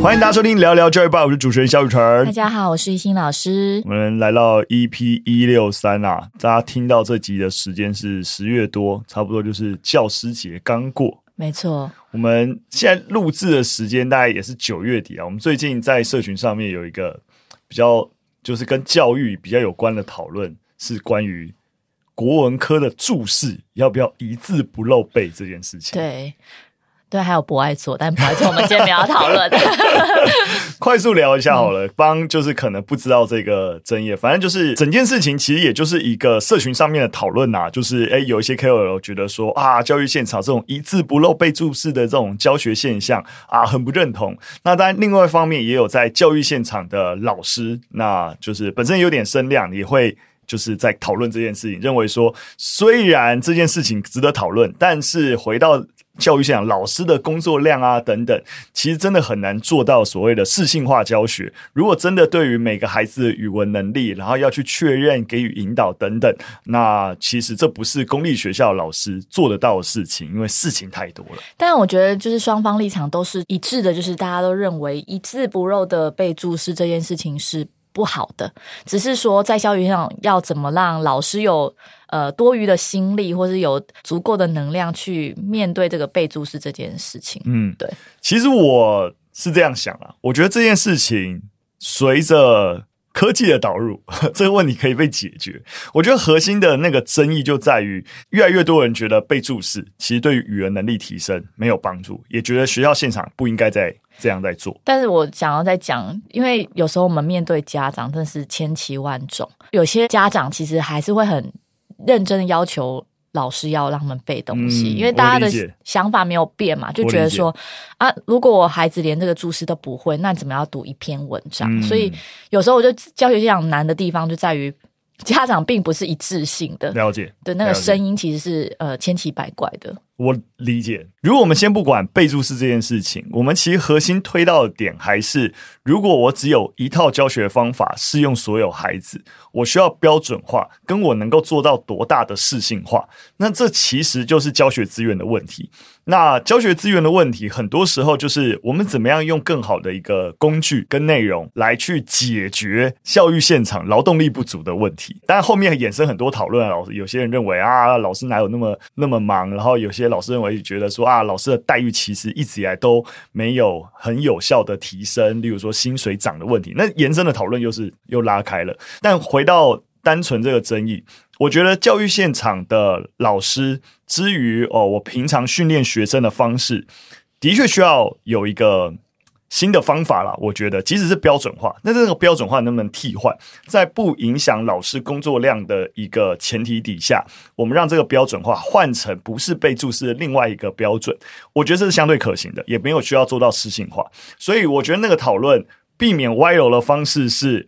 欢迎大家收听聊聊教育吧，我是主持人肖雨辰。大家好，我是一心老师。我们来到 EP 一六三啊，大家听到这集的时间是十月多，差不多就是教师节刚过。没错，我们现在录制的时间大概也是九月底啊。我们最近在社群上面有一个比较，就是跟教育比较有关的讨论，是关于国文科的注释要不要一字不漏背这件事情。对。对，还有博爱做，但博爱做我们今天没有讨论。快速聊一下好了，帮就是可能不知道这个争议，反正就是整件事情其实也就是一个社群上面的讨论呐，就是诶有一些 KOL 觉得说啊，教育现场这种一字不漏被注释的这种教学现象啊，很不认同。那当然，另外一方面也有在教育现场的老师，那就是本身有点声量，也会就是在讨论这件事情，认为说虽然这件事情值得讨论，但是回到。教育现场老师的工作量啊等等，其实真的很难做到所谓的适性化教学。如果真的对于每个孩子语文能力，然后要去确认、给予引导等等，那其实这不是公立学校老师做得到的事情，因为事情太多了。但我觉得，就是双方立场都是一致的，就是大家都认为一字不漏的背注释这件事情是不好的，只是说在教育上要怎么让老师有。呃，多余的心力，或是有足够的能量去面对这个被注视这件事情。嗯，对。其实我是这样想啊，我觉得这件事情随着科技的导入，这个问题可以被解决。我觉得核心的那个争议就在于，越来越多人觉得被注视其实对于语言能力提升没有帮助，也觉得学校现场不应该再这样在做。但是我想要再讲，因为有时候我们面对家长真的是千奇万种，有些家长其实还是会很。认真的要求老师要让他们背东西，嗯、因为大家的想法没有变嘛，就觉得说啊，如果我孩子连这个注释都不会，那怎么要读一篇文章？嗯、所以有时候我就教学这样难的地方就在于家长并不是一致性的，了解。的那个声音其实是呃千奇百怪的。我理解。如果我们先不管备注式这件事情，我们其实核心推到的点还是，如果我只有一套教学方法适用所有孩子，我需要标准化，跟我能够做到多大的适性化，那这其实就是教学资源的问题。那教学资源的问题，很多时候就是我们怎么样用更好的一个工具跟内容来去解决教育现场劳动力不足的问题。但后面衍生很多讨论，老师有些人认为啊，老师哪有那么那么忙？然后有些老师认为觉得说啊，老师的待遇其实一直以来都没有很有效的提升，例如说薪水涨的问题。那延伸的讨论又是又拉开了。但回到单纯这个争议。我觉得教育现场的老师，之于哦，我平常训练学生的方式，的确需要有一个新的方法啦。我觉得，即使是标准化，那这个标准化能不能替换，在不影响老师工作量的一个前提底下，我们让这个标准化换成不是背注释的另外一个标准，我觉得这是相对可行的，也没有需要做到私信化。所以，我觉得那个讨论避免歪楼的方式是。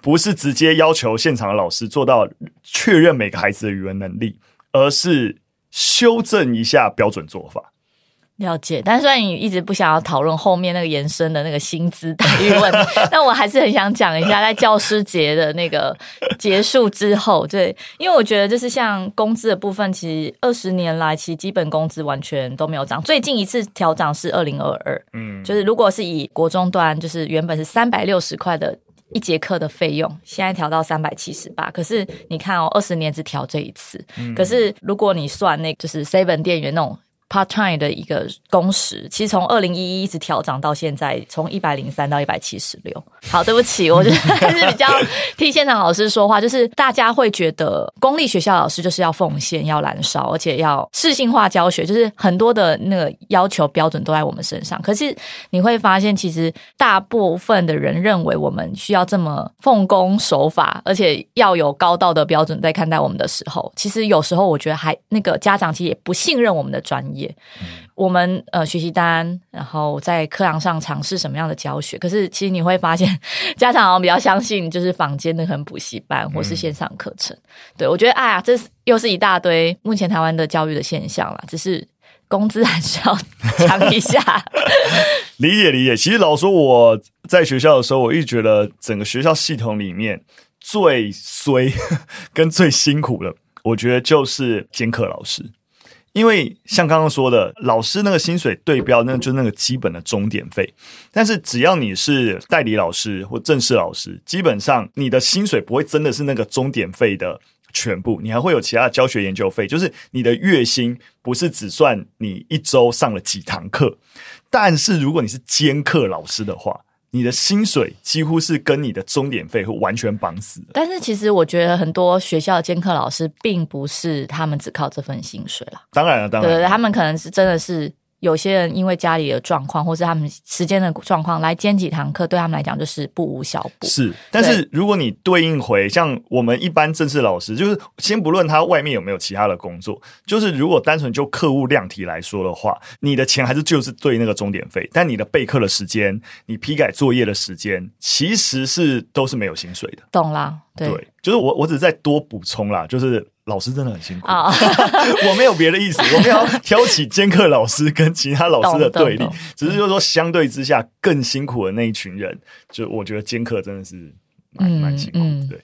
不是直接要求现场的老师做到确认每个孩子的语文能力，而是修正一下标准做法。了解，但虽然你一直不想要讨论后面那个延伸的那个薪资待遇问题，但我还是很想讲一下，在教师节的那个结束之后，对，因为我觉得就是像工资的部分，其实二十年来其实基本工资完全都没有涨，最近一次调涨是二零二二，嗯，就是如果是以国中端，就是原本是三百六十块的。一节课的费用现在调到三百七十八，可是你看哦，二十年只调这一次。嗯、可是如果你算那，就是 seven 店员那种。Part time 的一个工时，其实从二零一一一直调涨到现在，从一百零三到一百七十六。好，对不起，我觉得还是比较替现场老师说话，就是大家会觉得公立学校老师就是要奉献、要燃烧，而且要适性化教学，就是很多的那个要求标准都在我们身上。可是你会发现，其实大部分的人认为我们需要这么奉公守法，而且要有高道德标准在看待我们的时候，其实有时候我觉得还那个家长其实也不信任我们的专业。也，我们呃学习单，然后在课堂上尝试什么样的教学，可是其实你会发现，家长好像比较相信就是坊间的很补习班或是线上课程。嗯、对我觉得，哎呀，这是又是一大堆目前台湾的教育的现象啦，只是工资还是要涨一下。理解理解，其实老说我在学校的时候，我一直觉得整个学校系统里面最衰 跟最辛苦的，我觉得就是兼课老师。因为像刚刚说的，老师那个薪水对标，那就是那个基本的钟点费。但是只要你是代理老师或正式老师，基本上你的薪水不会真的是那个钟点费的全部，你还会有其他的教学研究费，就是你的月薪不是只算你一周上了几堂课。但是如果你是兼课老师的话，你的薪水几乎是跟你的钟点费会完全绑死的。但是其实我觉得很多学校的兼课老师并不是他们只靠这份薪水啦。当然了，当然了，对，他们可能是真的是。有些人因为家里的状况，或是他们时间的状况，来兼几堂课，对他们来讲就是不无小补。是，但是如果你对应回像我们一般正式老师，就是先不论他外面有没有其他的工作，就是如果单纯就课务量体来说的话，你的钱还是就是对那个钟点费，但你的备课的时间，你批改作业的时间，其实是都是没有薪水的。懂啦，对，对，就是我我只是再多补充啦，就是。老师真的很辛苦，我没有别的意思，我没有挑起兼课老师跟其他老师的对立，只是就是说相对之下更辛苦的那一群人，就我觉得兼课真的是蛮蛮辛苦，对。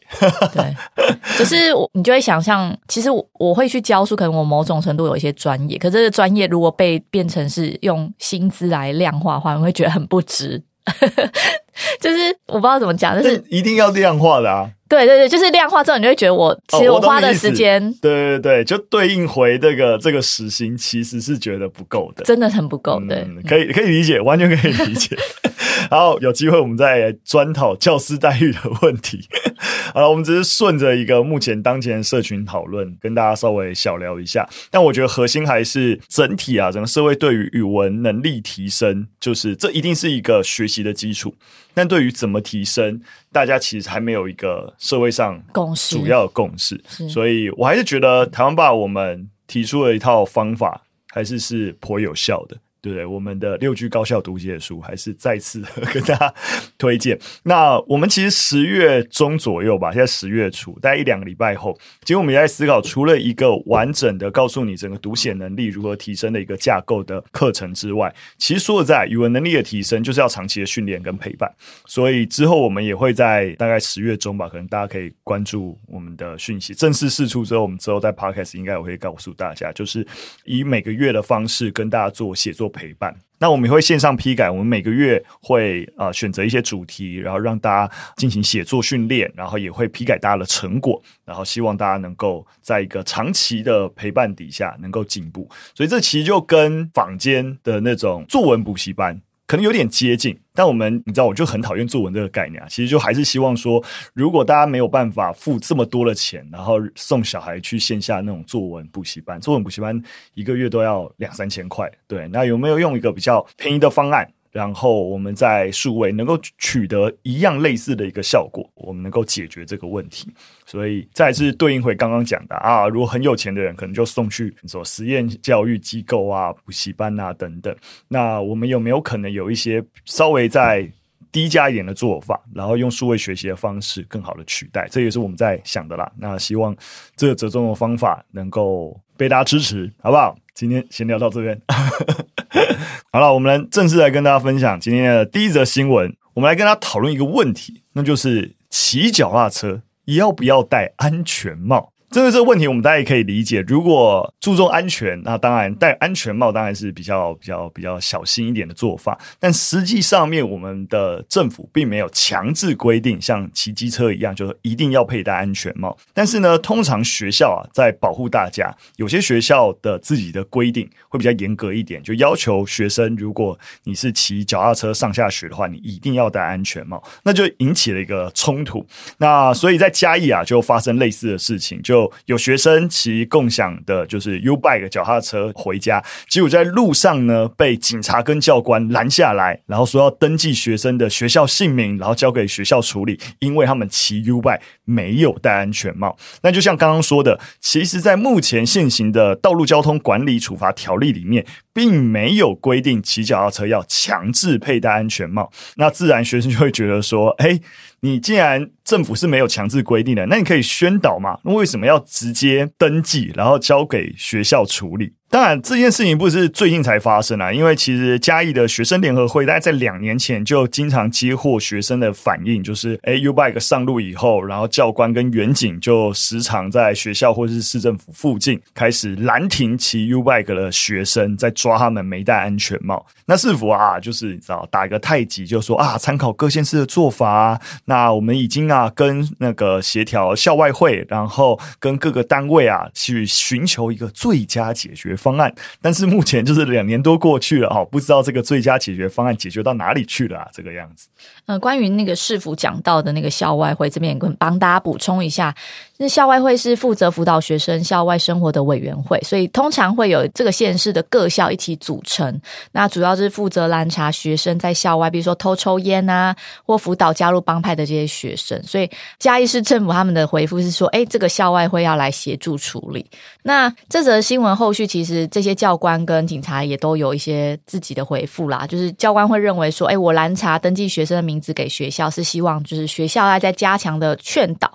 对，就是我你就会想象，其实我我会去教书，可能我某种程度有一些专业，可是这个专业如果被变成是用薪资来量化的话，你会觉得很不值。就是我不知道怎么讲，就是一定要量化的啊！对对对，就是量化之后，你就会觉得我其实我花的时间，哦，对对对，就对应回这个这个时薪，其实是觉得不够的，真的很不够。对，嗯，可以可以理解，完全可以理解。然后有机会我们再专讨教师待遇的问题。好了，我们只是顺着一个目前当前社群讨论，跟大家稍微小聊一下。但我觉得核心还是整体啊，整个社会对于语文能力提升，就是这一定是一个学习的基础。但对于怎么提升，大家其实还没有一个社会上共识，主要的共识。所以我还是觉得台湾爸，我们提出了一套方法，还是是颇有效的。对不对？我们的六句高效读写书还是再次跟大家推荐。那我们其实十月中左右吧，现在十月初，大概一两个礼拜后，其实我们也在思考，除了一个完整的告诉你整个读写能力如何提升的一个架构的课程之外，其实说实在，语文能力的提升就是要长期的训练跟陪伴。所以之后我们也会在大概十月中吧，可能大家可以关注我们的讯息，正式试出之后，我们之后在 Podcast 应该我会告诉大家，就是以每个月的方式跟大家做写作。陪伴，那我们也会线上批改。我们每个月会啊选择一些主题，然后让大家进行写作训练，然后也会批改大家的成果，然后希望大家能够在一个长期的陪伴底下能够进步。所以这其实就跟坊间的那种作文补习班。可能有点接近，但我们你知道，我就很讨厌作文这个概念啊。其实就还是希望说，如果大家没有办法付这么多的钱，然后送小孩去线下那种作文补习班，作文补习班一个月都要两三千块，对，那有没有用一个比较便宜的方案？然后我们在数位能够取得一样类似的一个效果，我们能够解决这个问题。所以再次对应回刚刚讲的啊，如果很有钱的人可能就送去说实验教育机构啊、补习班啊等等。那我们有没有可能有一些稍微再低价一点的做法，然后用数位学习的方式更好的取代？这也是我们在想的啦。那希望这个折中的方法能够被大家支持，好不好？今天先聊到这边。好了，我们来正式来跟大家分享今天的第一则新闻。我们来跟大家讨论一个问题，那就是骑脚踏车要不要戴安全帽？针对这个问题，我们大家也可以理解。如果注重安全，那当然戴安全帽当然是比较比较比较小心一点的做法。但实际上面，我们的政府并没有强制规定，像骑机车一样，就是一定要佩戴安全帽。但是呢，通常学校啊，在保护大家，有些学校的自己的规定会比较严格一点，就要求学生，如果你是骑脚踏车上下学的话，你一定要戴安全帽。那就引起了一个冲突。那所以在嘉义啊，就发生类似的事情，就。有学生骑共享的，就是 U-Bike 脚踏车回家，结果在路上呢，被警察跟教官拦下来，然后说要登记学生的学校姓名，然后交给学校处理，因为他们骑 U-Bike 没有戴安全帽。那就像刚刚说的，其实，在目前现行的道路交通管理处罚条例里面，并没有规定骑脚踏车要强制佩戴安全帽。那自然学生就会觉得说，哎。你既然政府是没有强制规定的，那你可以宣导嘛？那为什么要直接登记，然后交给学校处理？当然，这件事情不是最近才发生啊，因为其实嘉义的学生联合会大概在两年前就经常接获学生的反映，就是哎 U-Bike 上路以后，然后教官跟员警就时常在学校或是市政府附近开始拦停骑 U-Bike 的学生，在抓他们没戴安全帽。那是否啊，就是你知道打个太极，就说啊，参考各县市的做法啊，那我们已经啊跟那个协调校外会，然后跟各个单位啊去寻求一个最佳解决方案，但是目前就是两年多过去了哈，不知道这个最佳解决方案解决到哪里去了啊？这个样子。呃，关于那个市府讲到的那个校外会，这边也跟帮大家补充一下。那校外会是负责辅导学生校外生活的委员会，所以通常会有这个县市的各校一起组成。那主要是负责拦查学生在校外，比如说偷抽烟啊，或辅导加入帮派的这些学生。所以嘉义市政府他们的回复是说，诶，这个校外会要来协助处理。那这则新闻后续，其实这些教官跟警察也都有一些自己的回复啦。就是教官会认为说，诶，我拦查登记学生的名字给学校，是希望就是学校要再加强的劝导。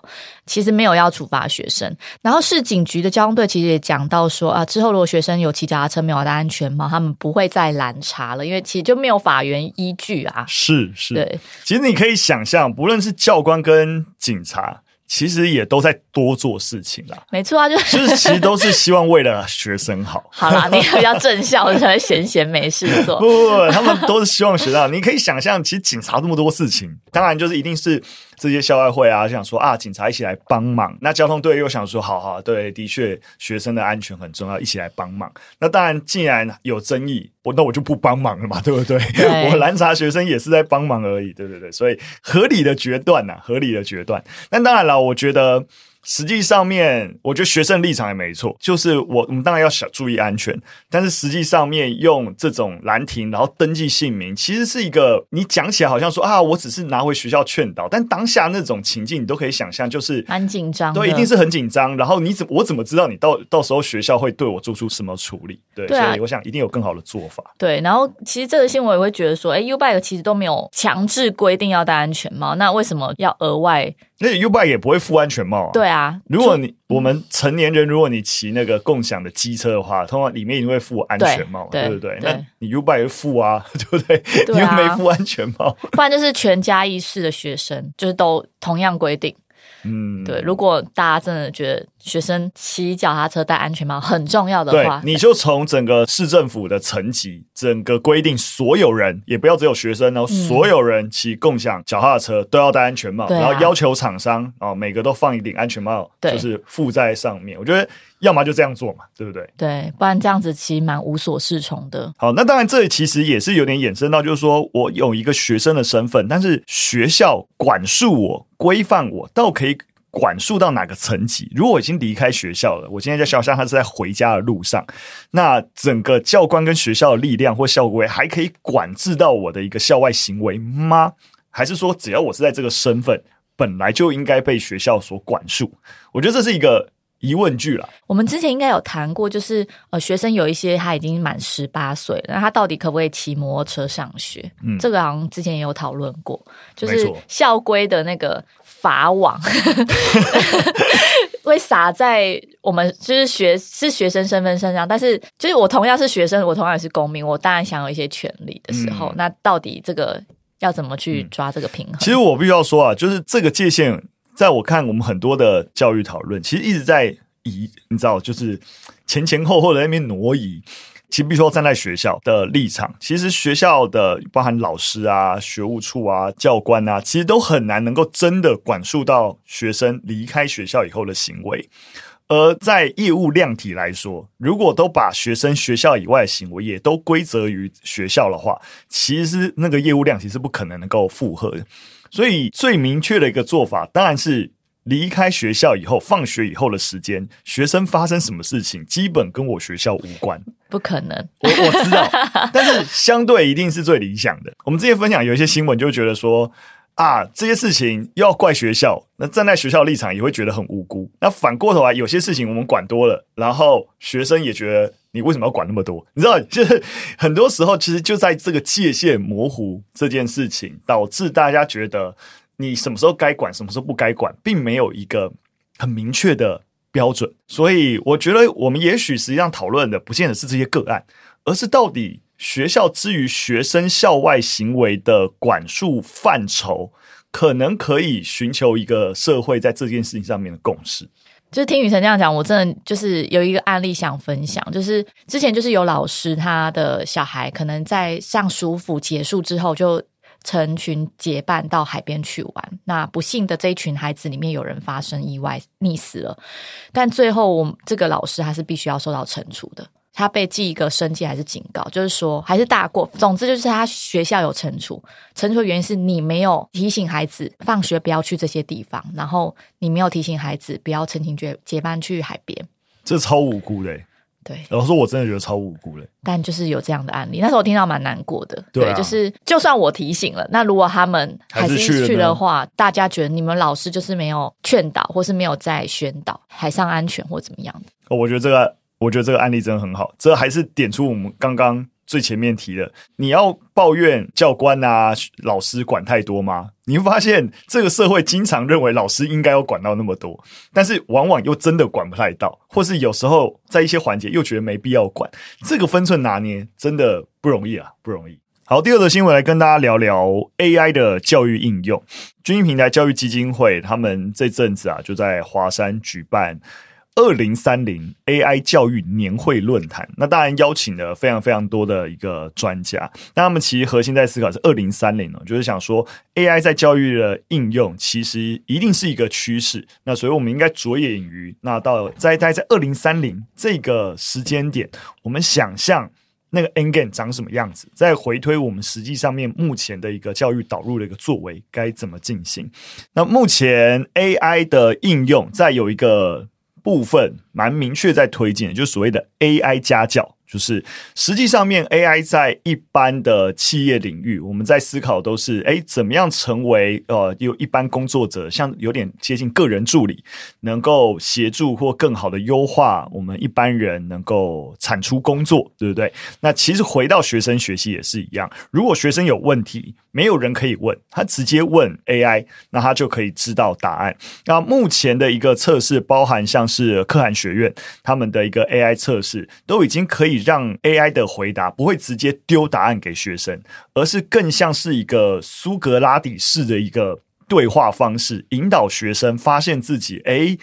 其实没有要处罚学生，然后市警局的交通队其实也讲到说啊，之后如果学生有骑脚踏车没有戴安全帽，他们不会再拦查了，因为其实就没有法源依据啊。是是，对，其实你可以想象，不论是教官跟警察。其实也都在多做事情啦，没错啊，就是就是其实都是希望为了学生好。好啦，你比较正向，才会闲闲没事做。不不不，他们都是希望学到。你可以想象，其实警察这么多事情，当然就是一定是这些校外会啊，想说啊，警察一起来帮忙。那交通队又想说，好好，对，的确学生的安全很重要，一起来帮忙。那当然，既然有争议。我那我就不帮忙了嘛，对不对？对我拦查学生也是在帮忙而已，对不对，所以合理的决断呐，合理的决断。那当然了，我觉得。实际上面，我觉得学生立场也没错，就是我我们当然要小注意安全，但是实际上面用这种拦停，然后登记姓名，其实是一个你讲起来好像说啊，我只是拿回学校劝导，但当下那种情境你都可以想象，就是蛮紧张，对，一定是很紧张。然后你怎我怎么知道你到到时候学校会对我做出什么处理？对，所以我想一定有更好的做法。对，然后其实这个新闻也会觉得说，哎，U-Bike 其实都没有强制规定要戴安全帽，那为什么要额外？那 U-Bike 也不会附安全帽啊。对啊，如果你我们成年人，如果你骑那个共享的机车的话，通常里面一定会附安全帽，对，对不对？对，那你 U-Bike 会附啊，对不对？对啊，你又没附安全帽，不然就是全家一式的学生，就是都同样规定。嗯，对。如果大家真的觉得学生骑脚踏车戴安全帽很重要的话，你就从整个市政府的层级，整个规定，所有人也不要只有学生哦，嗯、所有人骑共享脚踏车都要戴安全帽，啊、然后要求厂商哦，每个都放一顶安全帽，就是附在上面。我觉得要么就这样做嘛，对不对？对，不然这样子其实蛮无所适从的。好，那当然这其实也是有点衍生到，就是说我有一个学生的身份，但是学校管束我。规范我，倒可以管束到哪个层级？如果我已经离开学校了，我今天在校上，他是在回家的路上，那整个教官跟学校的力量或校规还可以管制到我的一个校外行为吗？还是说，只要我是在这个身份，本来就应该被学校所管束？我觉得这是一个。疑问句了。我们之前应该有谈过，就是呃，学生有一些他已经满十八岁了，那他到底可不可以骑摩托车上学？嗯，这个好像之前也有讨论过，就是校规的那个法网 会撒在我们就是学是学生身份身上，但是就是我同样是学生，我同样也是公民，我当然享有一些权利的时候，嗯，那到底这个要怎么去抓这个平衡？其实我必须要说啊，就是这个界限。在我看，我们很多的教育讨论，其实一直在移，你知道，就是前前后后的那边挪移。其实，比如说站在学校的立场，其实学校的包含老师啊、学务处啊、教官啊，其实都很难能够真的管束到学生离开学校以后的行为。而在业务量体来说，如果都把学生学校以外的行为也都归责于学校的话，其实那个业务量体是不可能能够负荷的。所以最明确的一个做法，当然是离开学校以后，放学以后的时间，学生发生什么事情，基本跟我学校无关。不可能，我我知道，但是相对一定是最理想的。我们之前分享有一些新闻，就觉得说啊，这些事情又要怪学校，那站在学校立场也会觉得很无辜。那反过头来，有些事情我们管多了，然后学生也觉得。你为什么要管那么多？你知道，就是很多时候，其实就在这个界限模糊这件事情，导致大家觉得你什么时候该管，什么时候不该管，并没有一个很明确的标准。所以我觉得我们也许实际上讨论的不见得是这些个案，而是到底学校之于学生校外行为的管束范畴，可能可以寻求一个社会在这件事情上面的共识。就是听宇程这样讲，我真的就是有一个案例想分享，就是之前就是有老师他的小孩可能在上暑辅结束之后，就成群结伴到海边去玩。那不幸的这一群孩子里面有人发生意外溺死了，但最后我们这个老师还是必须要受到惩处的。他被记一个申诫还是警告，就是说还是大过。总之就是他学校有惩处，惩处的原因是你没有提醒孩子放学不要去这些地方，然后你没有提醒孩子不要成群结结伴去海边。这超无辜的。对，老实说我真的觉得超无辜嘞。但就是有这样的案例，那时候我听到蛮难过的。对啊，对，就是就算我提醒了，那如果他们还是去的话，大家觉得你们老师就是没有劝导，或是没有在宣导海上安全或怎么样的。哦，我觉得这个。我觉得这个案例真的很好，这还是点出我们刚刚最前面提的，你要抱怨教官啊、老师管太多吗？你会发现这个社会经常认为老师应该要管到那么多，但是往往又真的管不太到，或是有时候在一些环节又觉得没必要管，这个分寸拿捏真的不容易啊，不容易。好，第二则新闻来跟大家聊聊 AI 的教育应用。均益平台教育基金会他们这阵子啊就在华山举办。二零三零 AI 教育年会论坛，那当然邀请了非常非常多的一个专家。那他们其实核心在思考是二零三零呢，就是想说 AI 在教育的应用其实一定是一个趋势。那所以我们应该着眼于那到在在在二零三零这个时间点，我们想象那个 Endgame 长什么样子，再回推我们实际上面目前的一个教育导入的一个作为该怎么进行。那目前 AI 的应用在有一个。部分蛮明确在推进，就是所谓的 AI 家教。就是实际上面，AI 在一般的企业领域，我们在思考都是，诶，怎么样成为呃，有一般工作者，像有点接近个人助理，能够协助或更好的优化我们一般人能够产出工作，对不对？那其实回到学生学习也是一样，如果学生有问题，没有人可以问，他直接问 AI，那他就可以知道答案。那目前的一个测试，包含像是可汗学院他们的一个 AI 测试，都已经可以。让 AI 的回答不会直接丢答案给学生，而是更像是一个苏格拉底式的一个对话方式，引导学生发现自己，哎，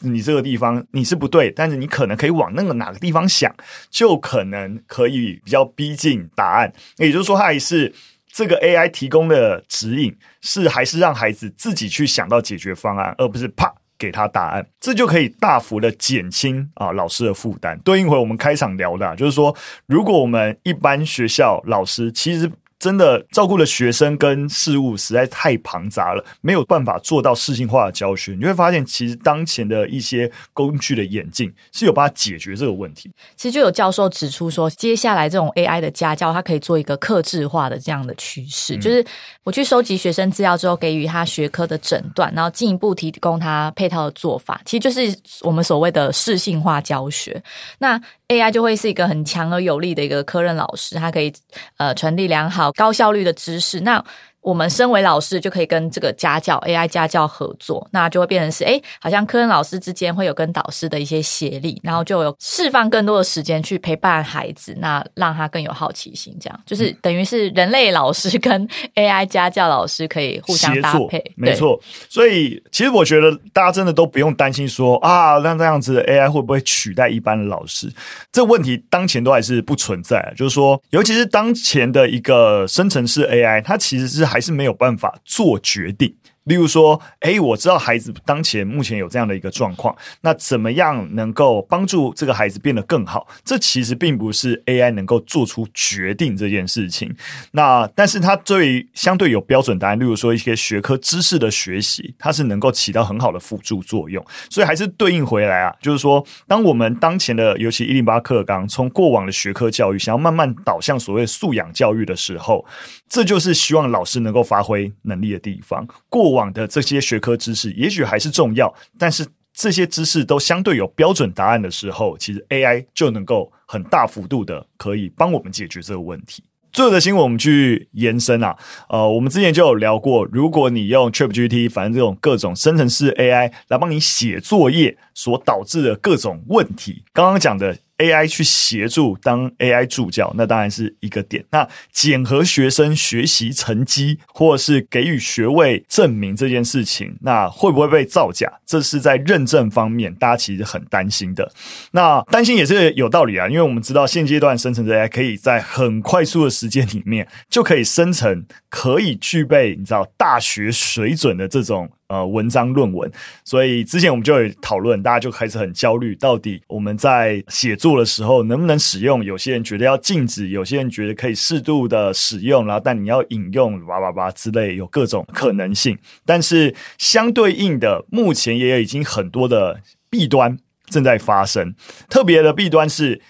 你这个地方你是不对，但是你可能可以往那个哪个地方想，就可能可以比较逼近答案。也就是说，它还是这个 AI 提供的指引，是还是让孩子自己去想到解决方案，而不是啪。给他答案，这就可以大幅的减轻啊老师的负担。对应回我们开场聊的，就是说，如果我们一般学校老师其实。真的照顾的学生跟事务实在太庞杂了，没有办法做到事性化的教学。你会发现，其实当前的一些工具的演进是有办法解决这个问题。其实就有教授指出说，接下来这种 AI 的家教，它可以做一个克制化的这样的趋势，嗯、就是我去收集学生资料之后，给予他学科的诊断，然后进一步提供他配套的做法，其实就是我们所谓的适性化教学。那 AI 就会是一个很强而有力的一个科任老师，他可以呃传递良好、高效率的知识。那我们身为老师，就可以跟这个家教 AI 家教合作，那就会变成是，哎，好像科任老师之间会有跟导师的一些协力，然后就有释放更多的时间去陪伴孩子，那让他更有好奇心，这样就是等于是人类老师跟 AI 家教老师可以互相搭配，没错。所以其实我觉得大家真的都不用担心说啊，那这样子的 AI 会不会取代一般的老师？这问题当前都还是不存在，就是说，尤其是当前的一个生成式 AI，它其实是还。还是没有办法做决定。例如说，诶，我知道孩子当前目前有这样的一个状况，那怎么样能够帮助这个孩子变得更好？这其实并不是 AI 能够做出决定这件事情。那但是它对于相对有标准答案，例如说一些学科知识的学习，它是能够起到很好的辅助作用。所以还是对应回来啊，就是说，当我们当前的尤其一零八课纲从过往的学科教育，想要慢慢导向所谓素养教育的时候，这就是希望老师能够发挥能力的地方。过往的这些学科知识也许还是重要，但是这些知识都相对有标准答案的时候，其实 AI 就能够很大幅度的可以帮我们解决这个问题。最后的新闻我们去延伸啊，呃，我们之前就有聊过，如果你用 ChatGPT，反正这种各种生成式 AI 来帮你写作业所导致的各种问题，刚刚讲的。AI 去协助当 AI 助教，那当然是一个点。那检核学生学习成绩，或是给予学位证明这件事情，那会不会被造假？这是在认证方面，大家其实很担心的。那担心也是有道理啊，因为我们知道现阶段生成 AI 可以在很快速的时间里面就可以生成可以具备你知道大学水准的这种。呃，文章论文，所以之前我们就有讨论，大家就开始很焦虑，到底我们在写作的时候能不能使用？有些人觉得要禁止，有些人觉得可以适度的使用，然后但你要引用叭叭叭之类，有各种可能性。但是相对应的，目前也有已经很多的弊端正在发生。特别的弊端是，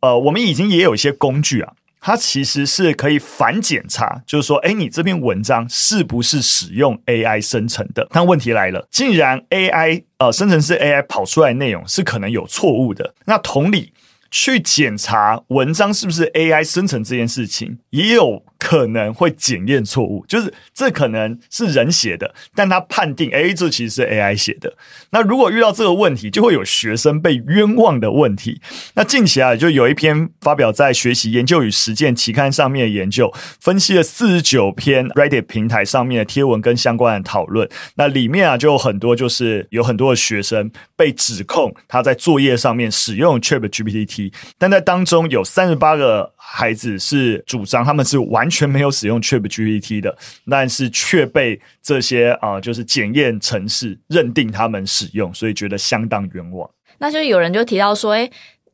呃，我们已经也有一些工具啊。它其实是可以反检查，就是说，哎，你这篇文章是不是使用 AI 生成的？那问题来了，既然 AI 呃生成式 AI 跑出来的内容是可能有错误的，那同理，去检查文章是不是 AI 生成这件事情，也有。可能会检验错误，就是这可能是人写的，但他判定，哎，这其实是 AI 写的。那如果遇到这个问题，就会有学生被冤枉的问题。那近期啊，就有一篇发表在《学习研究与实践》期刊上面的研究，分析了四十九篇 Reddit 平台上面的贴文跟相关的讨论。那里面啊，就有很多就是有很多的学生被指控他在作业上面使用 ChatGPT，但在当中有三十八个孩子是主张他们是完。全没有使用 ChatGPT 的，但是却被这些啊、就是检验城市认定他们使用，所以觉得相当冤枉。那就有人就提到说，诶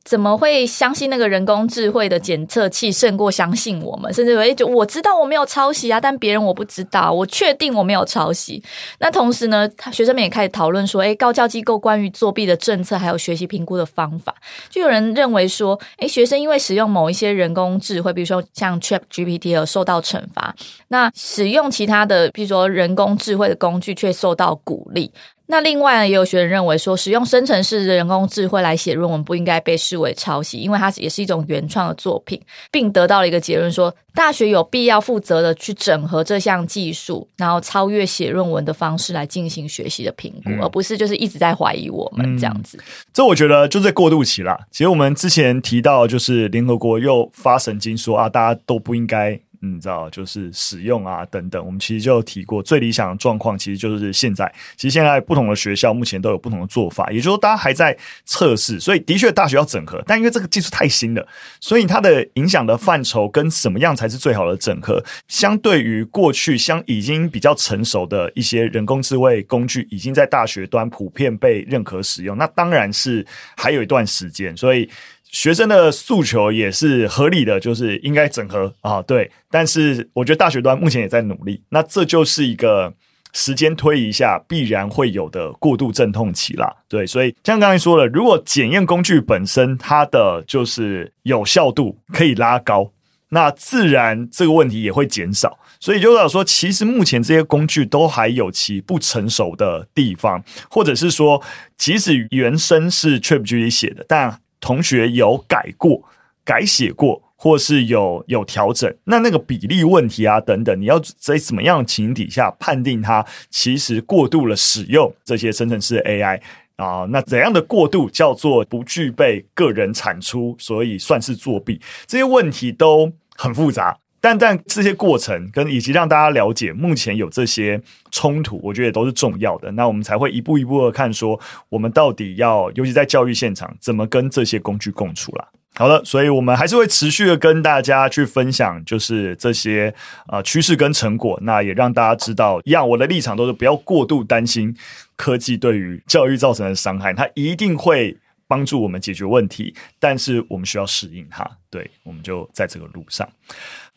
怎么会相信那个人工智慧的检测器胜过相信我们？甚至诶就我知道我没有抄袭啊，但别人我不知道，我确定我没有抄袭。那同时呢，学生们也开始讨论说，诶高教机构关于作弊的政策还有学习评估的方法，就有人认为说，诶学生因为使用某一些人工智慧，比如说像 ChatGPT 而受到惩罚，那使用其他的，比如说人工智慧的工具却受到鼓励。那另外呢，也有学生认为说，使用生成式的人工智慧来写论文不应该被视为抄袭，因为它也是一种原创的作品，并得到了一个结论说，大学有必要负责的去整合这项技术，然后超越写论文的方式来进行学习的评估，嗯、而不是就是一直在怀疑我们这样子。嗯、这我觉得就在过渡期啦。其实我们之前提到，就是联合国又发神经说啊，大家都不应该。你知道，就是使用啊等等，我们其实就提过，最理想的状况其实就是现在。其实现在不同的学校目前都有不同的做法，也就是说，大家还在测试，所以的确大学要整合，但因为这个技术太新了，所以它的影响的范畴跟什么样才是最好的整合，相对于过去相已经比较成熟的一些人工智慧工具，已经在大学端普遍被认可使用，那当然是还有一段时间，所以。学生的诉求也是合理的，就是应该整合啊，对。但是我觉得大学端目前也在努力，那这就是一个时间推移下必然会有的过渡阵痛期啦，对。所以像刚才说了，如果检验工具本身它的就是有效度可以拉高，那自然这个问题也会减少。所以就代表说，其实目前这些工具都还有其不成熟的地方，或者是说，即使原生是 ChatGPT 写的，但同学有改过、改写过，或是有有调整，那那个比例问题啊等等，你要在什么样的情形底下判定它其实过度了使用这些生成式 AI 啊？那怎样的过度叫做不具备个人产出，所以算是作弊？这些问题都很复杂。但但这些过程跟以及让大家了解目前有这些冲突，我觉得都是重要的。那我们才会一步一步的看说，我们到底要，尤其在教育现场，怎么跟这些工具共处啦。好了，所以我们还是会持续的跟大家去分享，就是这些啊趋势跟成果。那也让大家知道，一样我的立场都是不要过度担心科技对于教育造成的伤害，它一定会。帮助我们解决问题，但是我们需要适应它。对，我们就在这个路上。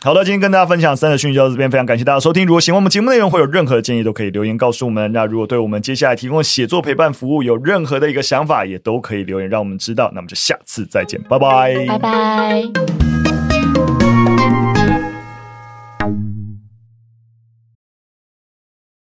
好的，今天跟大家分享三则讯息到这边，非常感谢大家收听。如果喜欢我们节目内容，会有任何的建议，都可以留言告诉我们。那如果对我们接下来提供写作陪伴服务有任何的一个想法，也都可以留言让我们知道。那么就下次再见，拜拜，拜拜。